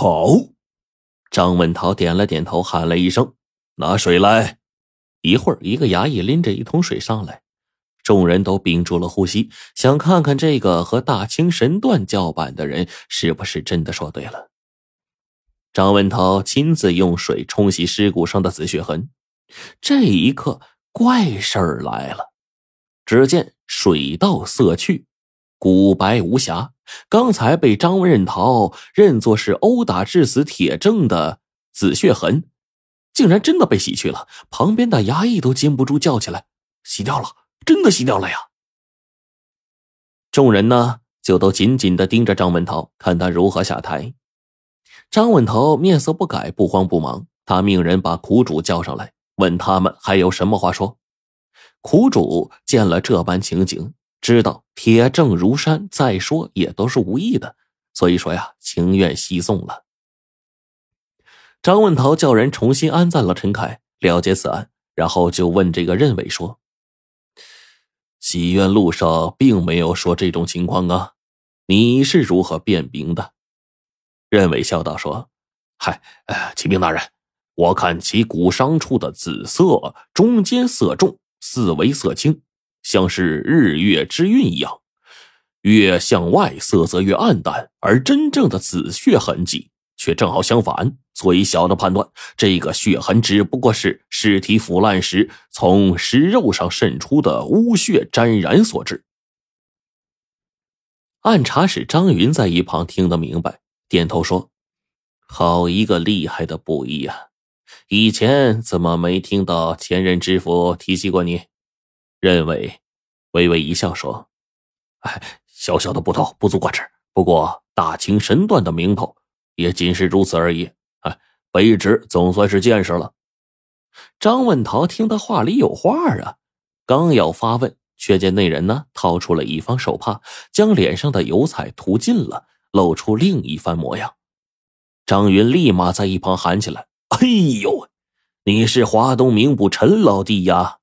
好。张文涛点了点头，喊了一声：“拿水来。”一会儿，一个衙役拎着一桶水上来，众人都屏住了呼吸，想看看这个和大清神断叫板的人是不是真的说对了。张文涛亲自用水冲洗尸骨上的紫血痕，这一刻，怪事儿来了。只见水到色去，骨白无瑕。刚才被张文涛认作是殴打致死铁证的紫血痕。竟然真的被洗去了，旁边的衙役都禁不住叫起来：“洗掉了，真的洗掉了呀！”众人呢，就都紧紧的盯着张文涛，看他如何下台。张文涛面色不改，不慌不忙，他命人把苦主叫上来，问他们还有什么话说。苦主见了这般情景，知道铁证如山，再说也都是无益的，所以说呀，情愿息送了。张文桃叫人重新安葬了陈凯，了结此案，然后就问这个任伟说：“洗冤路上并没有说这种情况啊，你是如何辨明的？”任伟笑道说：“嗨，呃，启禀大人，我看其骨伤处的紫色中间色重，四维色轻，像是日月之晕一样，越向外色泽越暗淡，而真正的紫血痕迹。”却正好相反。所以小的判断，这个血痕只不过是尸体腐烂时从尸肉上渗出的污血沾染所致。按察使张云在一旁听得明白，点头说：“好一个厉害的布衣啊！以前怎么没听到前任知府提起过你？”认为微微一笑说：“哎，小小的不头，不足挂齿。不过大清神断的名头。”也仅是如此而已。哎，卑职总算是见识了。张文桃听他话里有话啊，刚要发问，却见那人呢掏出了一方手帕，将脸上的油彩涂尽了，露出另一番模样。张云立马在一旁喊起来：“哎呦，你是华东名捕陈老弟呀！”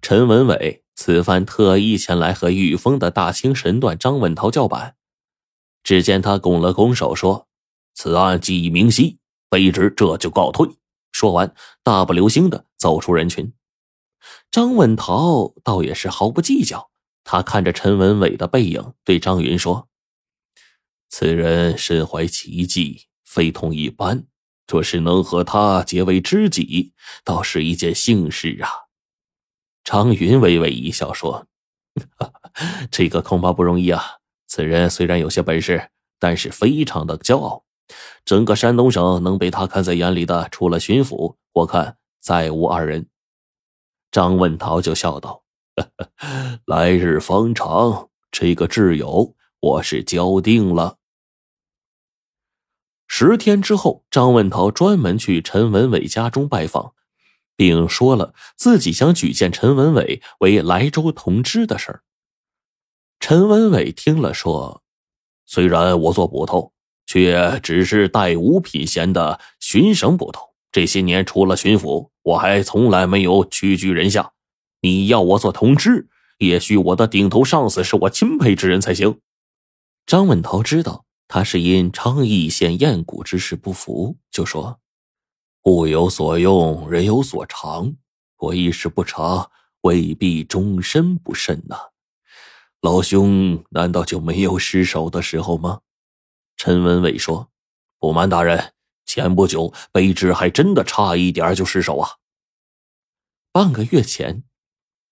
陈文伟此番特意前来和御风的大清神断张文涛叫板。只见他拱了拱手说。此案既已明晰，卑职这就告退。说完，大步流星的走出人群。张文涛倒也是毫不计较，他看着陈文伟的背影，对张云说：“此人身怀奇技，非同一般。若是能和他结为知己，倒是一件幸事啊。”张云微微一笑说：“ 这个恐怕不容易啊。此人虽然有些本事，但是非常的骄傲。”整个山东省能被他看在眼里的，除了巡抚，我看再无二人。张文桃就笑道：“来日方长，这个挚友我是交定了。”十天之后，张文桃专门去陈文伟家中拜访，并说了自己想举荐陈文伟为莱州同知的事儿。陈文伟听了说：“虽然我做捕头。”却只是带五品衔的巡省捕头，这些年除了巡抚，我还从来没有屈居人下。你要我做同知，也许我的顶头上司是我钦佩之人才行。张文涛知道他是因昌邑县验骨之事不服，就说：“物有所用，人有所长。我一时不察，未必终身不慎呐。老兄难道就没有失手的时候吗？”陈文伟说：“不瞒大人，前不久卑职还真的差一点就失手啊。半个月前，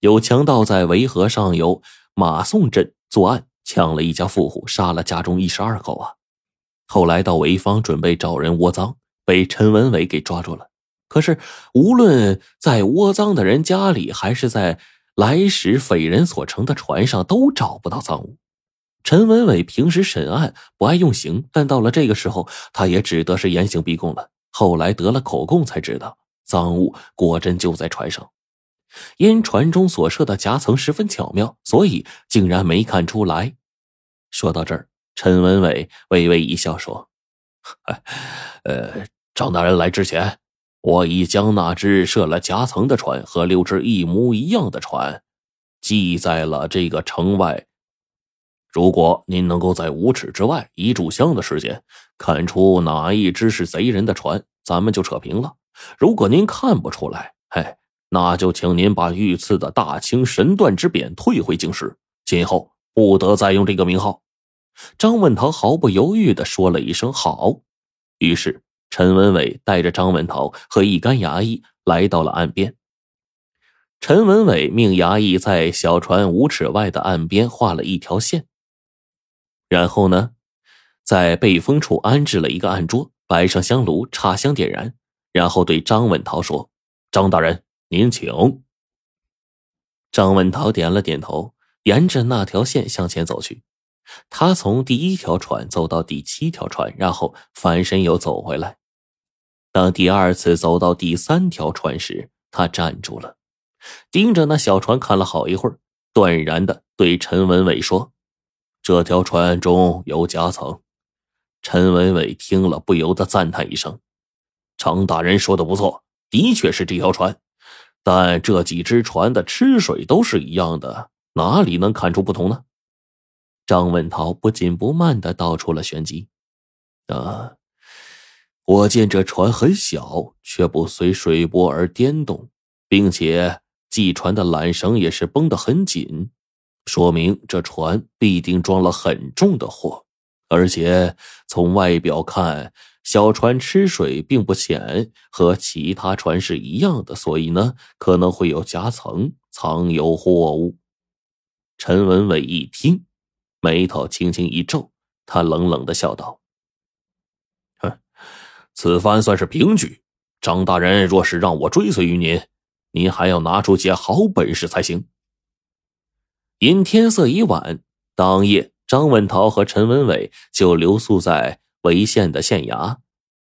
有强盗在维河上游马宋镇作案，抢了一家富户，杀了家中一十二口啊。后来到潍坊准备找人窝赃，被陈文伟给抓住了。可是无论在窝赃的人家里，还是在来时匪人所乘的船上，都找不到赃物。”陈文伟平时审案不爱用刑，但到了这个时候，他也只得是严刑逼供了。后来得了口供，才知道赃物果真就在船上。因船中所设的夹层十分巧妙，所以竟然没看出来。说到这儿，陈文伟微微一笑说：“ 呃，张大人来之前，我已将那只设了夹层的船和六只一模一样的船，系在了这个城外。”如果您能够在五尺之外一炷香的时间看出哪一只是贼人的船，咱们就扯平了。如果您看不出来，嘿，那就请您把御赐的大清神断之匾退回京师，今后不得再用这个名号。张文堂毫不犹豫的说了一声“好”，于是陈文伟带着张文涛和一干衙役来到了岸边。陈文伟命衙役在小船五尺外的岸边画了一条线，然后呢，在背风处安置了一个案桌，摆上香炉，插香点燃，然后对张文涛说：“张大人，您请。”张文涛点了点头，沿着那条线向前走去。他从第一条船走到第七条船，然后翻身又走回来。当第二次走到第三条船时，他站住了。盯着那小船看了好一会儿，断然的对陈文伟说：“这条船中有夹层。”陈文伟听了，不由得赞叹一声：“张大人说的不错，的确是这条船。但这几只船的吃水都是一样的，哪里能看出不同呢？”张文涛不紧不慢的道出了玄机：“啊，我见这船很小，却不随水波而颠动，并且……”系船的缆绳也是绷得很紧，说明这船必定装了很重的货。而且从外表看，小船吃水并不浅，和其他船是一样的，所以呢，可能会有夹层藏有货物。陈文伟一听，眉头轻轻一皱，他冷冷的笑道：“哼，此番算是平局。张大人若是让我追随于您。”您还要拿出些好本事才行。因天色已晚，当夜张文涛和陈文伟就留宿在潍县的县衙。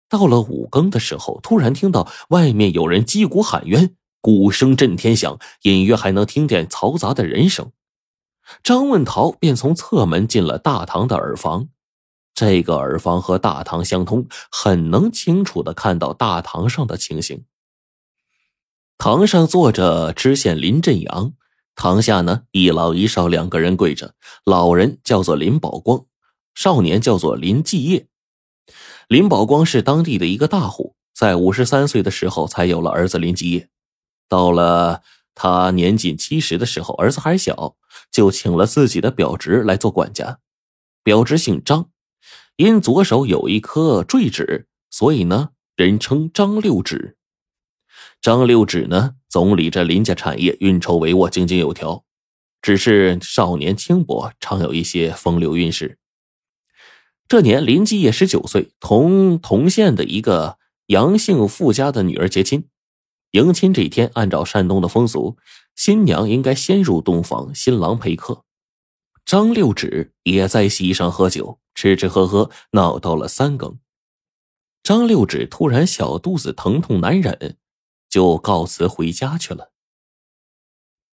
到了五更的时候，突然听到外面有人击鼓喊冤，鼓声震天响，隐约还能听见嘈杂的人声。张文桃便从侧门进了大堂的耳房，这个耳房和大堂相通，很能清楚的看到大堂上的情形。堂上坐着知县林振阳，堂下呢一老一少两个人跪着。老人叫做林宝光，少年叫做林继业。林宝光是当地的一个大户，在五十三岁的时候才有了儿子林继业。到了他年仅七十的时候，儿子还小，就请了自己的表侄来做管家。表侄姓张，因左手有一颗坠指，所以呢人称张六指。张六指呢，总理着林家产业，运筹帷幄，井井有条。只是少年轻薄，常有一些风流韵事。这年林继业十九岁，同同县的一个杨姓富家的女儿结亲。迎亲这天，按照山东的风俗，新娘应该先入洞房，新郎陪客。张六指也在席上喝酒，吃吃喝喝，闹到了三更。张六指突然小肚子疼痛难忍。就告辞回家去了。